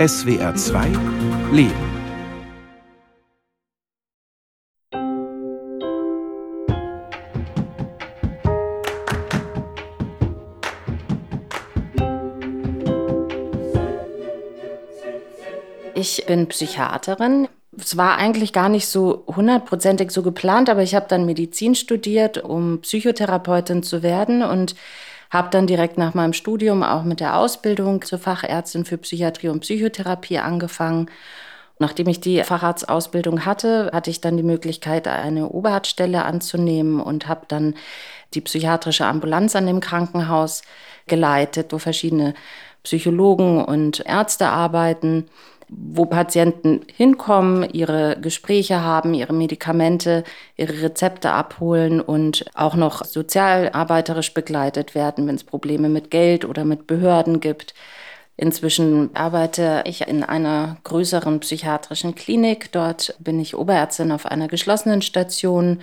SWR 2 Leben. Ich bin Psychiaterin. Es war eigentlich gar nicht so hundertprozentig so geplant, aber ich habe dann Medizin studiert, um Psychotherapeutin zu werden und habe dann direkt nach meinem Studium auch mit der Ausbildung zur Fachärztin für Psychiatrie und Psychotherapie angefangen. Nachdem ich die Facharztausbildung hatte, hatte ich dann die Möglichkeit, eine Oberarztstelle anzunehmen und habe dann die psychiatrische Ambulanz an dem Krankenhaus geleitet, wo verschiedene Psychologen und Ärzte arbeiten wo Patienten hinkommen, ihre Gespräche haben, ihre Medikamente, ihre Rezepte abholen und auch noch sozialarbeiterisch begleitet werden, wenn es Probleme mit Geld oder mit Behörden gibt. Inzwischen arbeite ich in einer größeren psychiatrischen Klinik. Dort bin ich Oberärztin auf einer geschlossenen Station,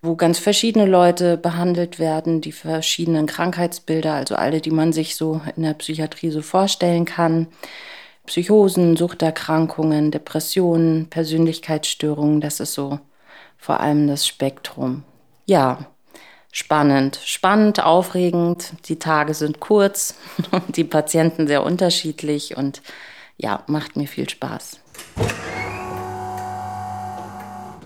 wo ganz verschiedene Leute behandelt werden, die verschiedenen Krankheitsbilder, also alle, die man sich so in der Psychiatrie so vorstellen kann. Psychosen, Suchterkrankungen, Depressionen, Persönlichkeitsstörungen, das ist so vor allem das Spektrum. Ja, spannend, spannend, aufregend. Die Tage sind kurz und die Patienten sehr unterschiedlich und ja, macht mir viel Spaß.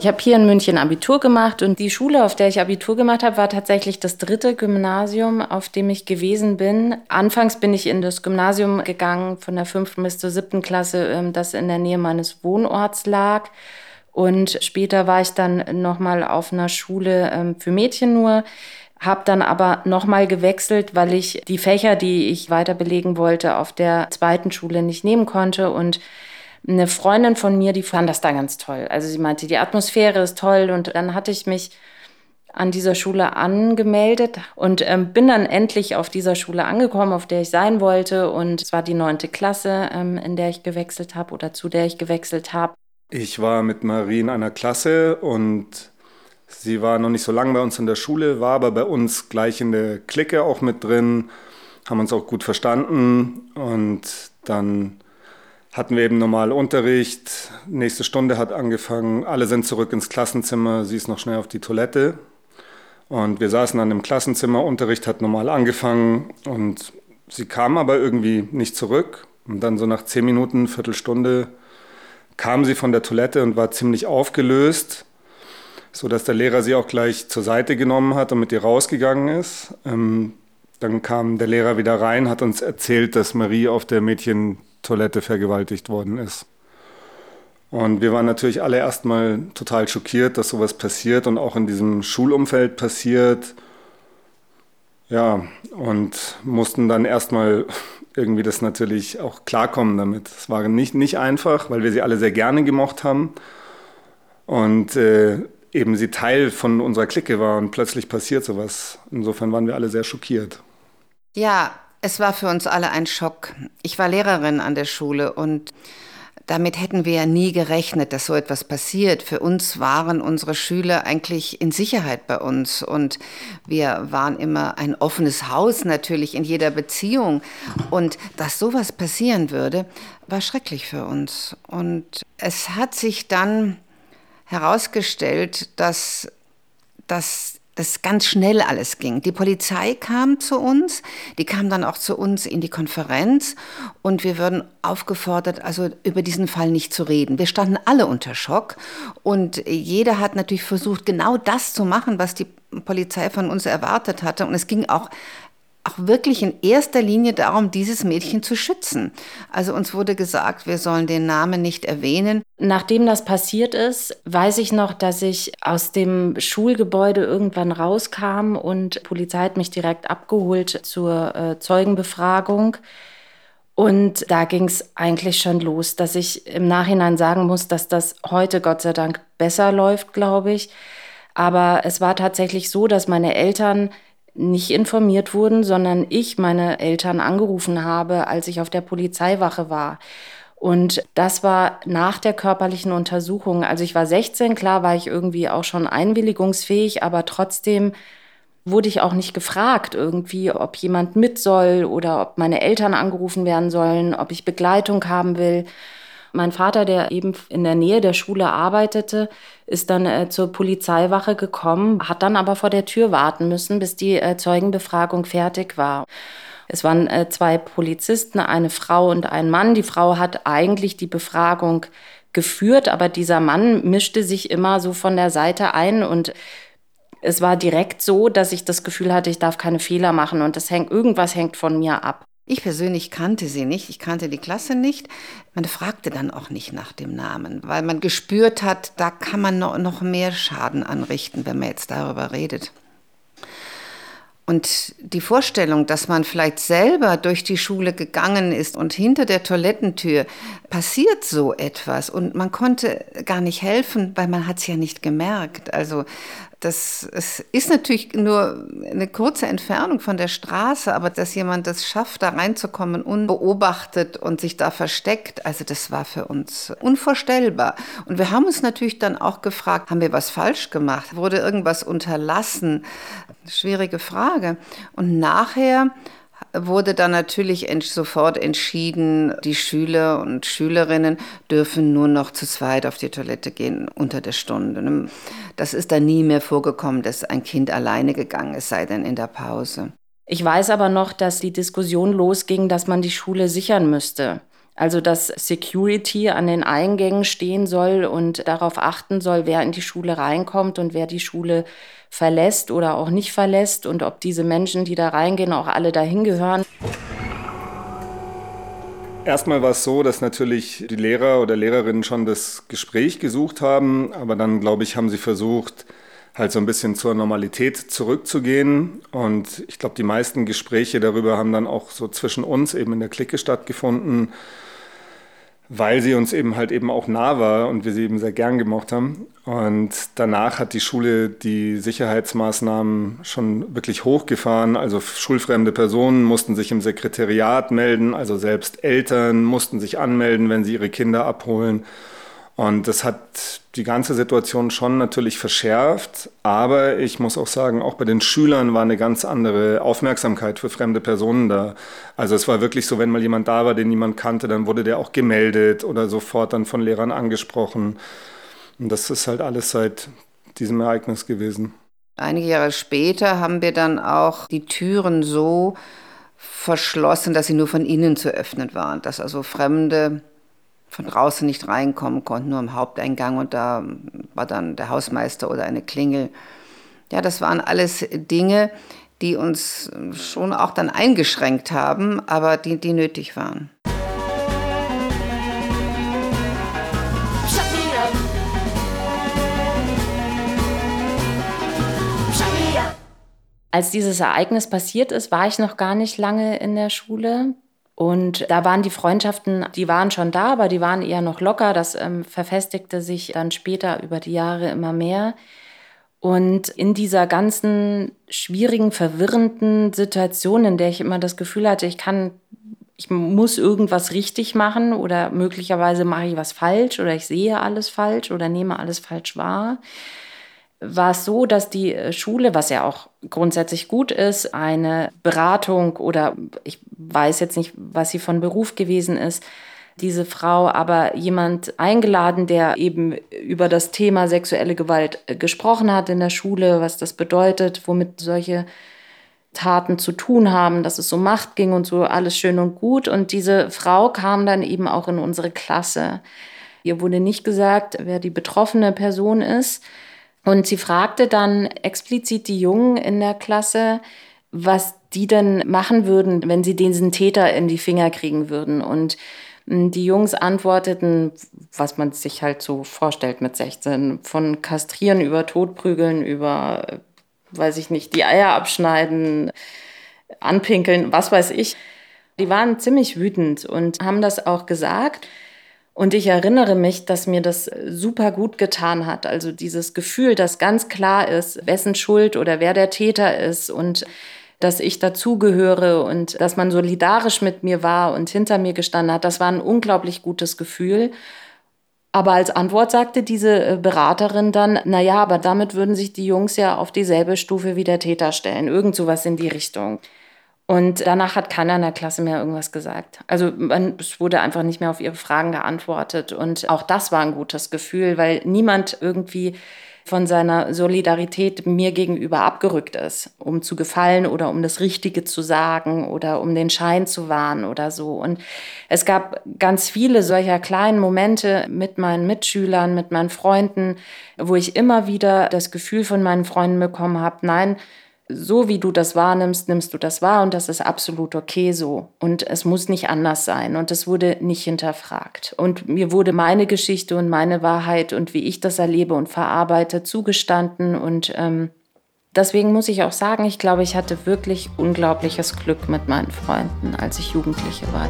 Ich habe hier in München Abitur gemacht und die Schule, auf der ich Abitur gemacht habe, war tatsächlich das dritte Gymnasium, auf dem ich gewesen bin. Anfangs bin ich in das Gymnasium gegangen von der fünften bis zur siebten Klasse, ähm, das in der Nähe meines Wohnorts lag. Und später war ich dann nochmal auf einer Schule ähm, für Mädchen nur, habe dann aber nochmal gewechselt, weil ich die Fächer, die ich weiter belegen wollte, auf der zweiten Schule nicht nehmen konnte und eine Freundin von mir, die fand das da ganz toll. Also sie meinte, die Atmosphäre ist toll und dann hatte ich mich an dieser Schule angemeldet und ähm, bin dann endlich auf dieser Schule angekommen, auf der ich sein wollte. Und es war die neunte Klasse, ähm, in der ich gewechselt habe oder zu der ich gewechselt habe. Ich war mit Marie in einer Klasse und sie war noch nicht so lange bei uns in der Schule, war aber bei uns gleich in der Clique auch mit drin, haben uns auch gut verstanden und dann hatten wir eben normal Unterricht. Nächste Stunde hat angefangen. Alle sind zurück ins Klassenzimmer. Sie ist noch schnell auf die Toilette. Und wir saßen dann im Klassenzimmer. Unterricht hat normal angefangen. Und sie kam aber irgendwie nicht zurück. Und dann so nach zehn Minuten, Viertelstunde, kam sie von der Toilette und war ziemlich aufgelöst, sodass der Lehrer sie auch gleich zur Seite genommen hat und mit ihr rausgegangen ist. Ähm, dann kam der Lehrer wieder rein, hat uns erzählt, dass Marie auf der Mädchen Toilette vergewaltigt worden ist. Und wir waren natürlich alle erstmal total schockiert, dass sowas passiert und auch in diesem Schulumfeld passiert. Ja, und mussten dann erstmal irgendwie das natürlich auch klarkommen damit. Es war nicht, nicht einfach, weil wir sie alle sehr gerne gemocht haben und äh, eben sie Teil von unserer Clique war und plötzlich passiert sowas. Insofern waren wir alle sehr schockiert. Ja, es war für uns alle ein Schock. Ich war Lehrerin an der Schule und damit hätten wir ja nie gerechnet, dass so etwas passiert. Für uns waren unsere Schüler eigentlich in Sicherheit bei uns und wir waren immer ein offenes Haus natürlich in jeder Beziehung. Und dass sowas passieren würde, war schrecklich für uns. Und es hat sich dann herausgestellt, dass, dass das ganz schnell alles ging. Die Polizei kam zu uns, die kam dann auch zu uns in die Konferenz und wir würden aufgefordert, also über diesen Fall nicht zu reden. Wir standen alle unter Schock und jeder hat natürlich versucht, genau das zu machen, was die Polizei von uns erwartet hatte. Und es ging auch auch wirklich in erster Linie darum, dieses Mädchen zu schützen. Also uns wurde gesagt, wir sollen den Namen nicht erwähnen. Nachdem das passiert ist, weiß ich noch, dass ich aus dem Schulgebäude irgendwann rauskam und die Polizei hat mich direkt abgeholt zur äh, Zeugenbefragung. Und da ging es eigentlich schon los, dass ich im Nachhinein sagen muss, dass das heute Gott sei Dank besser läuft, glaube ich. Aber es war tatsächlich so, dass meine Eltern nicht informiert wurden, sondern ich meine Eltern angerufen habe, als ich auf der Polizeiwache war. Und das war nach der körperlichen Untersuchung. Also ich war 16, klar war ich irgendwie auch schon einwilligungsfähig, aber trotzdem wurde ich auch nicht gefragt irgendwie, ob jemand mit soll oder ob meine Eltern angerufen werden sollen, ob ich Begleitung haben will. Mein Vater, der eben in der Nähe der Schule arbeitete, ist dann äh, zur Polizeiwache gekommen, hat dann aber vor der Tür warten müssen, bis die äh, Zeugenbefragung fertig war. Es waren äh, zwei Polizisten, eine Frau und ein Mann. Die Frau hat eigentlich die Befragung geführt, aber dieser Mann mischte sich immer so von der Seite ein und es war direkt so, dass ich das Gefühl hatte, ich darf keine Fehler machen und das hängt, irgendwas hängt von mir ab. Ich persönlich kannte sie nicht, ich kannte die Klasse nicht. Man fragte dann auch nicht nach dem Namen, weil man gespürt hat, da kann man noch mehr Schaden anrichten, wenn man jetzt darüber redet. Und die Vorstellung, dass man vielleicht selber durch die Schule gegangen ist und hinter der Toilettentür passiert so etwas und man konnte gar nicht helfen, weil man hat es ja nicht gemerkt. Also das es ist natürlich nur eine kurze Entfernung von der Straße, aber dass jemand das schafft, da reinzukommen, unbeobachtet und sich da versteckt, also das war für uns unvorstellbar. Und wir haben uns natürlich dann auch gefragt, haben wir was falsch gemacht? Wurde irgendwas unterlassen? Schwierige Frage. Und nachher wurde dann natürlich sofort entschieden, die Schüler und Schülerinnen dürfen nur noch zu zweit auf die Toilette gehen unter der Stunde. Das ist dann nie mehr vorgekommen, dass ein Kind alleine gegangen ist, sei denn in der Pause. Ich weiß aber noch, dass die Diskussion losging, dass man die Schule sichern müsste. Also dass Security an den Eingängen stehen soll und darauf achten soll, wer in die Schule reinkommt und wer die Schule verlässt oder auch nicht verlässt und ob diese Menschen, die da reingehen, auch alle dahin gehören. Erstmal war es so, dass natürlich die Lehrer oder Lehrerinnen schon das Gespräch gesucht haben, aber dann, glaube ich, haben sie versucht, halt so ein bisschen zur Normalität zurückzugehen. Und ich glaube, die meisten Gespräche darüber haben dann auch so zwischen uns eben in der Clique stattgefunden weil sie uns eben halt eben auch nah war und wir sie eben sehr gern gemocht haben. Und danach hat die Schule die Sicherheitsmaßnahmen schon wirklich hochgefahren. Also schulfremde Personen mussten sich im Sekretariat melden, also selbst Eltern mussten sich anmelden, wenn sie ihre Kinder abholen. Und das hat die ganze Situation schon natürlich verschärft. Aber ich muss auch sagen, auch bei den Schülern war eine ganz andere Aufmerksamkeit für fremde Personen da. Also es war wirklich so, wenn mal jemand da war, den niemand kannte, dann wurde der auch gemeldet oder sofort dann von Lehrern angesprochen. Und das ist halt alles seit diesem Ereignis gewesen. Einige Jahre später haben wir dann auch die Türen so verschlossen, dass sie nur von innen zu öffnen waren, dass also Fremde von draußen nicht reinkommen konnten, nur im Haupteingang und da war dann der Hausmeister oder eine Klingel. Ja, das waren alles Dinge, die uns schon auch dann eingeschränkt haben, aber die, die nötig waren. Als dieses Ereignis passiert ist, war ich noch gar nicht lange in der Schule. Und da waren die Freundschaften, die waren schon da, aber die waren eher noch locker. Das ähm, verfestigte sich dann später über die Jahre immer mehr. Und in dieser ganzen schwierigen, verwirrenden Situation, in der ich immer das Gefühl hatte, ich kann, ich muss irgendwas richtig machen oder möglicherweise mache ich was falsch oder ich sehe alles falsch oder nehme alles falsch wahr, war es so, dass die äh, Schule, was ja auch grundsätzlich gut ist, eine Beratung oder ich weiß jetzt nicht, was sie von Beruf gewesen ist, diese Frau aber jemand eingeladen, der eben über das Thema sexuelle Gewalt äh, gesprochen hat in der Schule, was das bedeutet, womit solche Taten zu tun haben, dass es um Macht ging und so alles schön und gut. Und diese Frau kam dann eben auch in unsere Klasse. Ihr wurde nicht gesagt, wer die betroffene Person ist. Und sie fragte dann explizit die Jungen in der Klasse, was die denn machen würden, wenn sie diesen Täter in die Finger kriegen würden. Und hm, die Jungs antworteten, was man sich halt so vorstellt mit 16, von Kastrieren über Totprügeln, über, weiß ich nicht, die Eier abschneiden, anpinkeln, was weiß ich. Die waren ziemlich wütend und haben das auch gesagt. Und ich erinnere mich, dass mir das super gut getan hat. Also dieses Gefühl, dass ganz klar ist, wessen Schuld oder wer der Täter ist und dass ich dazugehöre und dass man solidarisch mit mir war und hinter mir gestanden hat, das war ein unglaublich gutes Gefühl. Aber als Antwort sagte diese äh, Beraterin dann, na ja, aber damit würden sich die Jungs ja auf dieselbe Stufe wie der Täter stellen. Irgend sowas in die Richtung. Und danach hat keiner in der Klasse mehr irgendwas gesagt. Also man, es wurde einfach nicht mehr auf ihre Fragen geantwortet. Und auch das war ein gutes Gefühl, weil niemand irgendwie von seiner Solidarität mir gegenüber abgerückt ist, um zu gefallen oder um das Richtige zu sagen oder um den Schein zu wahren oder so. Und es gab ganz viele solcher kleinen Momente mit meinen Mitschülern, mit meinen Freunden, wo ich immer wieder das Gefühl von meinen Freunden bekommen habe, nein, so wie du das wahrnimmst, nimmst du das wahr und das ist absolut okay so. Und es muss nicht anders sein und es wurde nicht hinterfragt. Und mir wurde meine Geschichte und meine Wahrheit und wie ich das erlebe und verarbeite zugestanden und ähm, deswegen muss ich auch sagen, ich glaube, ich hatte wirklich unglaubliches Glück mit meinen Freunden, als ich Jugendliche war.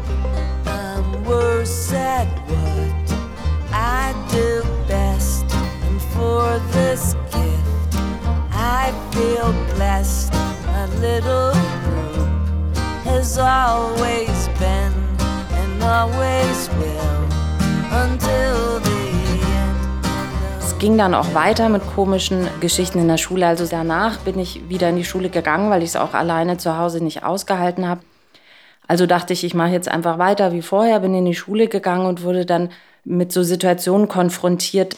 Ging dann auch weiter mit komischen Geschichten in der Schule. Also danach bin ich wieder in die Schule gegangen, weil ich es auch alleine zu Hause nicht ausgehalten habe. Also dachte ich, ich mache jetzt einfach weiter wie vorher, bin in die Schule gegangen und wurde dann mit so Situationen konfrontiert,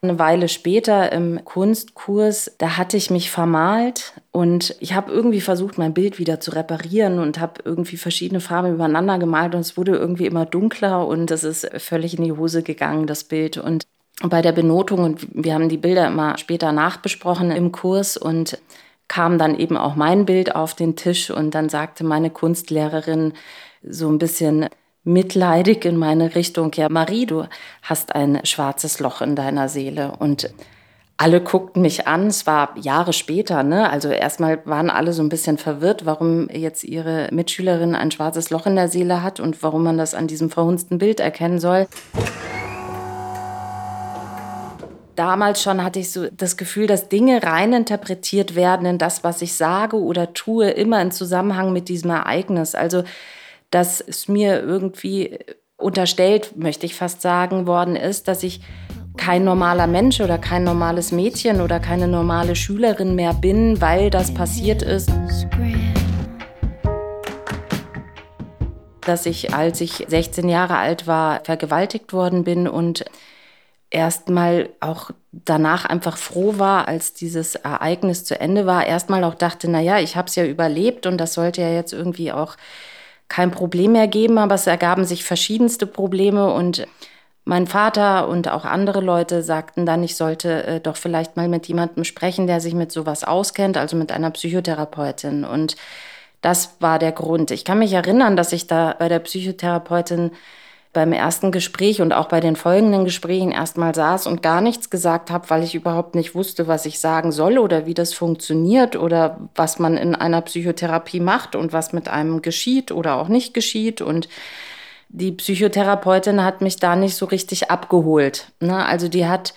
eine Weile später im Kunstkurs, da hatte ich mich vermalt und ich habe irgendwie versucht, mein Bild wieder zu reparieren und habe irgendwie verschiedene Farben übereinander gemalt und es wurde irgendwie immer dunkler und es ist völlig in die Hose gegangen, das Bild. Und bei der Benotung, und wir haben die Bilder immer später nachbesprochen im Kurs und kam dann eben auch mein Bild auf den Tisch und dann sagte meine Kunstlehrerin so ein bisschen, mitleidig in meine Richtung, ja, Marie, du hast ein schwarzes Loch in deiner Seele. Und alle guckten mich an, es war Jahre später, ne? Also erstmal waren alle so ein bisschen verwirrt, warum jetzt ihre Mitschülerin ein schwarzes Loch in der Seele hat und warum man das an diesem verhunzten Bild erkennen soll. Damals schon hatte ich so das Gefühl, dass Dinge reininterpretiert werden in das, was ich sage oder tue, immer in Zusammenhang mit diesem Ereignis. Also dass es mir irgendwie unterstellt, möchte ich fast sagen, worden ist, dass ich kein normaler Mensch oder kein normales Mädchen oder keine normale Schülerin mehr bin, weil das passiert ist. Dass ich, als ich 16 Jahre alt war, vergewaltigt worden bin und erstmal auch danach einfach froh war, als dieses Ereignis zu Ende war, erstmal auch dachte, na ja, ich habe es ja überlebt und das sollte ja jetzt irgendwie auch kein Problem mehr geben, aber es ergaben sich verschiedenste Probleme und mein Vater und auch andere Leute sagten dann, ich sollte äh, doch vielleicht mal mit jemandem sprechen, der sich mit sowas auskennt, also mit einer Psychotherapeutin. Und das war der Grund. Ich kann mich erinnern, dass ich da bei der Psychotherapeutin beim ersten Gespräch und auch bei den folgenden Gesprächen erstmal saß und gar nichts gesagt habe, weil ich überhaupt nicht wusste, was ich sagen soll oder wie das funktioniert oder was man in einer Psychotherapie macht und was mit einem geschieht oder auch nicht geschieht. Und die Psychotherapeutin hat mich da nicht so richtig abgeholt. Ne? Also die hat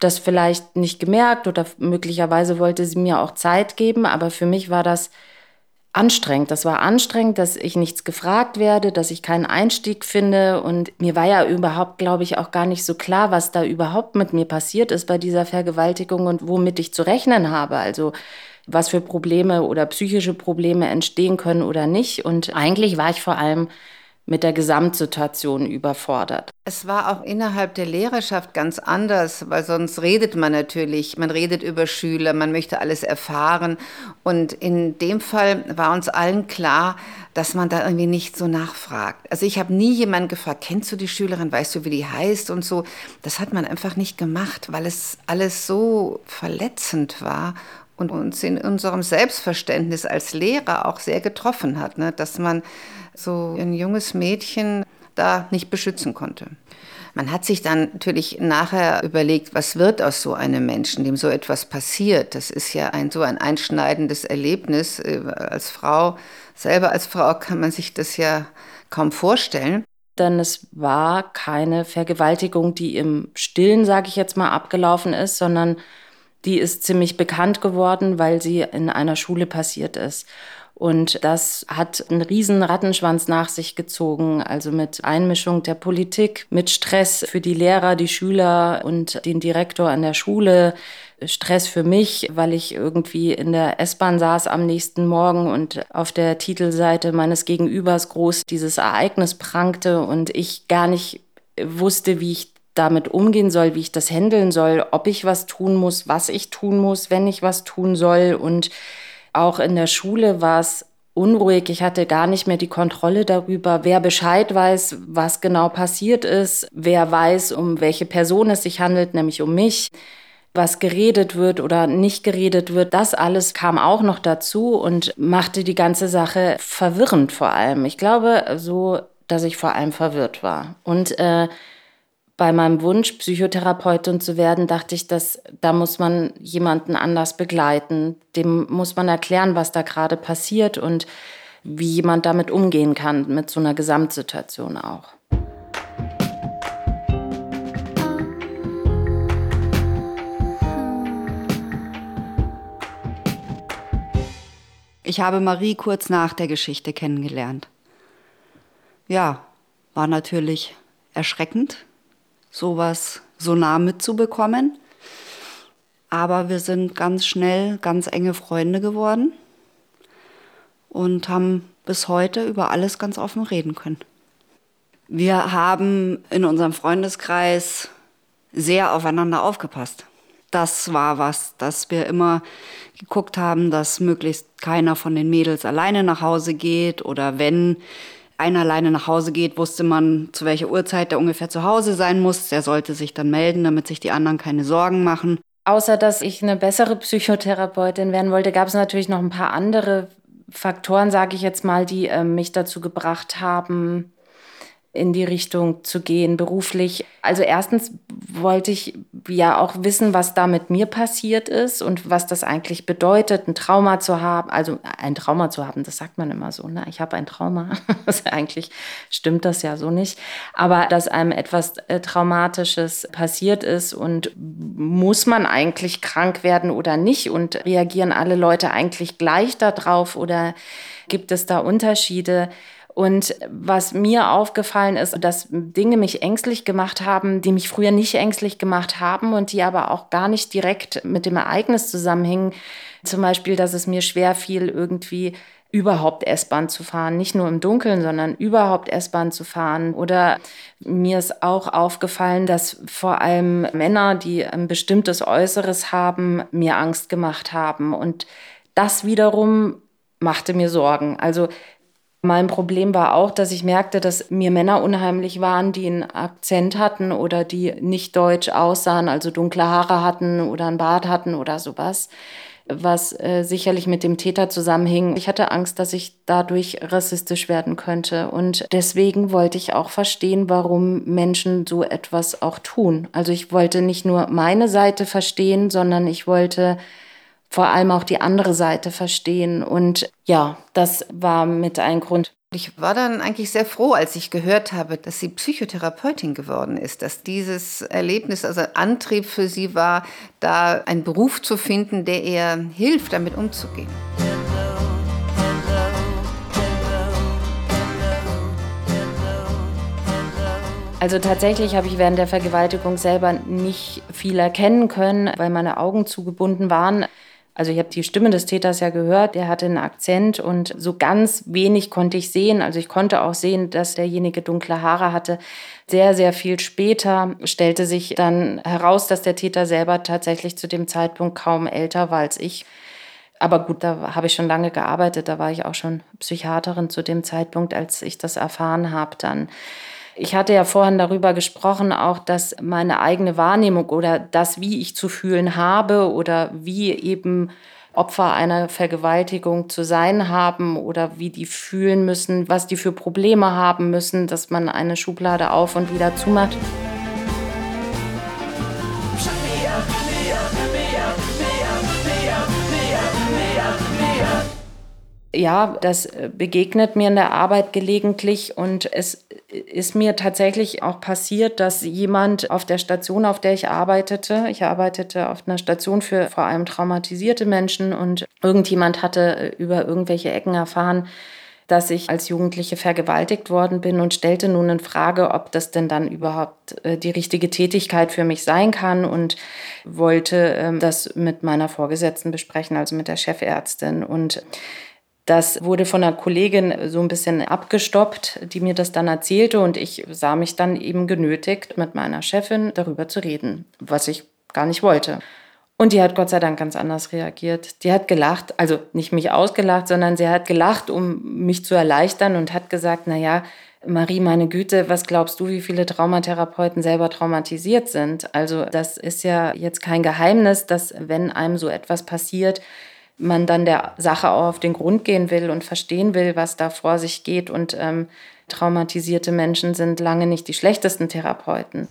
das vielleicht nicht gemerkt oder möglicherweise wollte sie mir auch Zeit geben, aber für mich war das anstrengend. Das war anstrengend, dass ich nichts gefragt werde, dass ich keinen Einstieg finde. Und mir war ja überhaupt, glaube ich, auch gar nicht so klar, was da überhaupt mit mir passiert ist bei dieser Vergewaltigung und womit ich zu rechnen habe. Also was für Probleme oder psychische Probleme entstehen können oder nicht. Und eigentlich war ich vor allem mit der Gesamtsituation überfordert. Es war auch innerhalb der Lehrerschaft ganz anders, weil sonst redet man natürlich, man redet über Schüler, man möchte alles erfahren. Und in dem Fall war uns allen klar, dass man da irgendwie nicht so nachfragt. Also ich habe nie jemanden gefragt, kennst du die Schülerin, weißt du, wie die heißt und so. Das hat man einfach nicht gemacht, weil es alles so verletzend war und uns in unserem Selbstverständnis als Lehrer auch sehr getroffen hat, ne? dass man so ein junges Mädchen da nicht beschützen konnte. Man hat sich dann natürlich nachher überlegt, was wird aus so einem Menschen, dem so etwas passiert. Das ist ja ein so ein einschneidendes Erlebnis. Äh, als Frau, selber als Frau kann man sich das ja kaum vorstellen. Denn es war keine Vergewaltigung, die im Stillen, sage ich jetzt mal, abgelaufen ist, sondern die ist ziemlich bekannt geworden, weil sie in einer Schule passiert ist. Und das hat einen riesen Rattenschwanz nach sich gezogen, also mit Einmischung der Politik, mit Stress für die Lehrer, die Schüler und den Direktor an der Schule, Stress für mich, weil ich irgendwie in der S-Bahn saß am nächsten Morgen und auf der Titelseite meines Gegenübers groß dieses Ereignis prangte und ich gar nicht wusste, wie ich damit umgehen soll, wie ich das handeln soll, ob ich was tun muss, was ich tun muss, wenn ich was tun soll. Und auch in der Schule war es unruhig. Ich hatte gar nicht mehr die Kontrolle darüber, wer Bescheid weiß, was genau passiert ist, wer weiß, um welche Person es sich handelt, nämlich um mich, was geredet wird oder nicht geredet wird. Das alles kam auch noch dazu und machte die ganze Sache verwirrend vor allem. Ich glaube so, dass ich vor allem verwirrt war. Und äh, bei meinem Wunsch, Psychotherapeutin zu werden, dachte ich, dass da muss man jemanden anders begleiten. Dem muss man erklären, was da gerade passiert und wie jemand damit umgehen kann, mit so einer Gesamtsituation auch. Ich habe Marie kurz nach der Geschichte kennengelernt. Ja, war natürlich erschreckend, sowas so nah mitzubekommen. Aber wir sind ganz schnell ganz enge Freunde geworden und haben bis heute über alles ganz offen reden können. Wir haben in unserem Freundeskreis sehr aufeinander aufgepasst. Das war was, dass wir immer geguckt haben, dass möglichst keiner von den Mädels alleine nach Hause geht oder wenn einer alleine nach Hause geht, wusste man, zu welcher Uhrzeit er ungefähr zu Hause sein muss. Er sollte sich dann melden, damit sich die anderen keine Sorgen machen. Außer dass ich eine bessere Psychotherapeutin werden wollte, gab es natürlich noch ein paar andere Faktoren, sage ich jetzt mal, die äh, mich dazu gebracht haben, in die Richtung zu gehen, beruflich. Also erstens wollte ich ja auch wissen, was da mit mir passiert ist und was das eigentlich bedeutet, ein Trauma zu haben. Also ein Trauma zu haben, das sagt man immer so. Ne? Ich habe ein Trauma. also eigentlich stimmt das ja so nicht. Aber dass einem etwas äh, Traumatisches passiert ist und muss man eigentlich krank werden oder nicht und reagieren alle Leute eigentlich gleich darauf oder gibt es da Unterschiede? Und was mir aufgefallen ist, dass Dinge mich ängstlich gemacht haben, die mich früher nicht ängstlich gemacht haben und die aber auch gar nicht direkt mit dem Ereignis zusammenhingen. Zum Beispiel, dass es mir schwer fiel, irgendwie überhaupt S-Bahn zu fahren, nicht nur im Dunkeln, sondern überhaupt S-Bahn zu fahren. Oder mir ist auch aufgefallen, dass vor allem Männer, die ein bestimmtes Äußeres haben, mir Angst gemacht haben. Und das wiederum machte mir Sorgen. Also mein Problem war auch, dass ich merkte, dass mir Männer unheimlich waren, die einen Akzent hatten oder die nicht deutsch aussahen, also dunkle Haare hatten oder einen Bart hatten oder sowas, was äh, sicherlich mit dem Täter zusammenhing. Ich hatte Angst, dass ich dadurch rassistisch werden könnte und deswegen wollte ich auch verstehen, warum Menschen so etwas auch tun. Also ich wollte nicht nur meine Seite verstehen, sondern ich wollte vor allem auch die andere Seite verstehen. Und ja, das war mit ein Grund. Ich war dann eigentlich sehr froh, als ich gehört habe, dass sie Psychotherapeutin geworden ist, dass dieses Erlebnis also Antrieb für sie war, da einen Beruf zu finden, der ihr hilft, damit umzugehen. Also tatsächlich habe ich während der Vergewaltigung selber nicht viel erkennen können, weil meine Augen zugebunden waren. Also ich habe die Stimme des Täters ja gehört, der hatte einen Akzent und so ganz wenig konnte ich sehen. Also ich konnte auch sehen, dass derjenige dunkle Haare hatte. Sehr, sehr viel später stellte sich dann heraus, dass der Täter selber tatsächlich zu dem Zeitpunkt kaum älter war als ich. Aber gut, da habe ich schon lange gearbeitet, da war ich auch schon Psychiaterin zu dem Zeitpunkt, als ich das erfahren habe dann. Ich hatte ja vorhin darüber gesprochen, auch dass meine eigene Wahrnehmung oder das, wie ich zu fühlen habe oder wie eben Opfer einer Vergewaltigung zu sein haben oder wie die fühlen müssen, was die für Probleme haben müssen, dass man eine Schublade auf und wieder zumacht. Ja, das begegnet mir in der Arbeit gelegentlich und es ist mir tatsächlich auch passiert, dass jemand auf der Station, auf der ich arbeitete, ich arbeitete auf einer Station für vor allem traumatisierte Menschen und irgendjemand hatte über irgendwelche Ecken erfahren, dass ich als Jugendliche vergewaltigt worden bin und stellte nun in Frage, ob das denn dann überhaupt äh, die richtige Tätigkeit für mich sein kann und wollte ähm, das mit meiner Vorgesetzten besprechen, also mit der Chefärztin. Und das wurde von einer Kollegin so ein bisschen abgestoppt, die mir das dann erzählte und ich sah mich dann eben genötigt, mit meiner Chefin darüber zu reden, was ich gar nicht wollte. Und die hat Gott sei Dank ganz anders reagiert. Die hat gelacht, also nicht mich ausgelacht, sondern sie hat gelacht, um mich zu erleichtern und hat gesagt, na ja, Marie, meine Güte, was glaubst du, wie viele Traumatherapeuten selber traumatisiert sind? Also das ist ja jetzt kein Geheimnis, dass wenn einem so etwas passiert, man dann der Sache auch auf den Grund gehen will und verstehen will, was da vor sich geht. Und ähm, traumatisierte Menschen sind lange nicht die schlechtesten Therapeuten.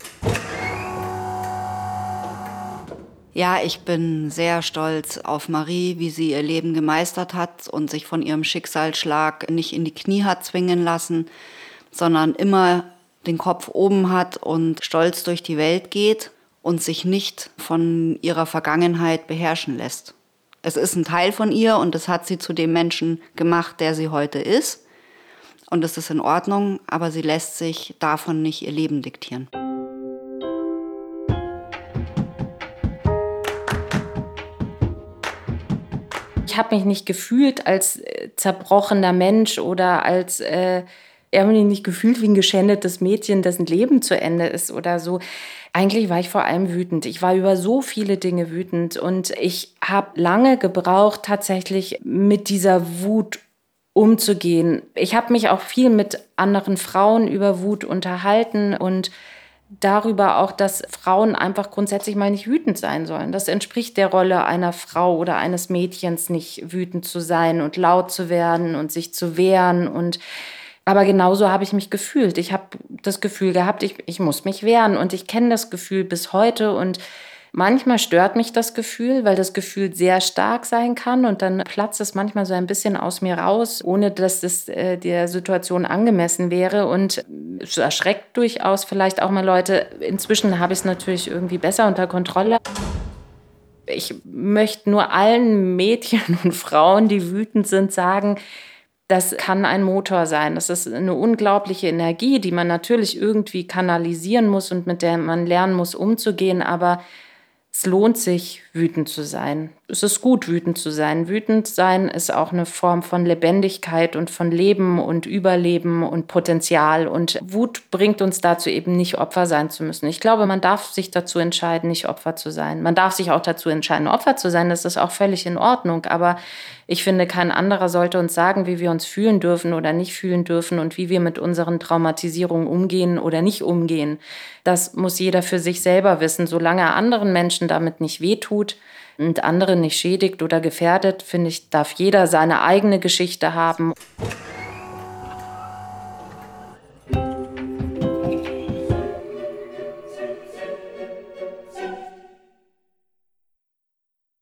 Ja, ich bin sehr stolz auf Marie, wie sie ihr Leben gemeistert hat und sich von ihrem Schicksalsschlag nicht in die Knie hat zwingen lassen, sondern immer den Kopf oben hat und stolz durch die Welt geht und sich nicht von ihrer Vergangenheit beherrschen lässt. Es ist ein Teil von ihr und es hat sie zu dem Menschen gemacht, der sie heute ist. Und es ist in Ordnung, aber sie lässt sich davon nicht ihr Leben diktieren. Ich habe mich nicht gefühlt als äh, zerbrochener Mensch oder als äh, irgendwie nicht gefühlt wie ein geschändetes Mädchen, dessen Leben zu Ende ist oder so. Eigentlich war ich vor allem wütend. Ich war über so viele Dinge wütend und ich habe lange gebraucht, tatsächlich mit dieser Wut umzugehen. Ich habe mich auch viel mit anderen Frauen über Wut unterhalten und darüber auch, dass Frauen einfach grundsätzlich mal nicht wütend sein sollen. Das entspricht der Rolle einer Frau oder eines Mädchens, nicht wütend zu sein und laut zu werden und sich zu wehren. Und aber genauso habe ich mich gefühlt. Ich habe das Gefühl gehabt, ich, ich muss mich wehren. Und ich kenne das Gefühl bis heute und Manchmal stört mich das Gefühl, weil das Gefühl sehr stark sein kann und dann platzt es manchmal so ein bisschen aus mir raus, ohne dass es äh, der Situation angemessen wäre und es erschreckt durchaus vielleicht auch mal Leute. Inzwischen habe ich es natürlich irgendwie besser unter Kontrolle. Ich möchte nur allen Mädchen und Frauen, die wütend sind, sagen, das kann ein Motor sein. Das ist eine unglaubliche Energie, die man natürlich irgendwie kanalisieren muss und mit der man lernen muss, umzugehen. Aber es lohnt sich, wütend zu sein. Es ist gut, wütend zu sein. Wütend sein ist auch eine Form von Lebendigkeit und von Leben und Überleben und Potenzial. Und Wut bringt uns dazu eben nicht Opfer sein zu müssen. Ich glaube, man darf sich dazu entscheiden, nicht Opfer zu sein. Man darf sich auch dazu entscheiden, Opfer zu sein. Das ist auch völlig in Ordnung. Aber ich finde, kein anderer sollte uns sagen, wie wir uns fühlen dürfen oder nicht fühlen dürfen und wie wir mit unseren Traumatisierungen umgehen oder nicht umgehen. Das muss jeder für sich selber wissen. Solange er anderen Menschen damit nicht wehtut und andere nicht schädigt oder gefährdet, finde ich, darf jeder seine eigene Geschichte haben.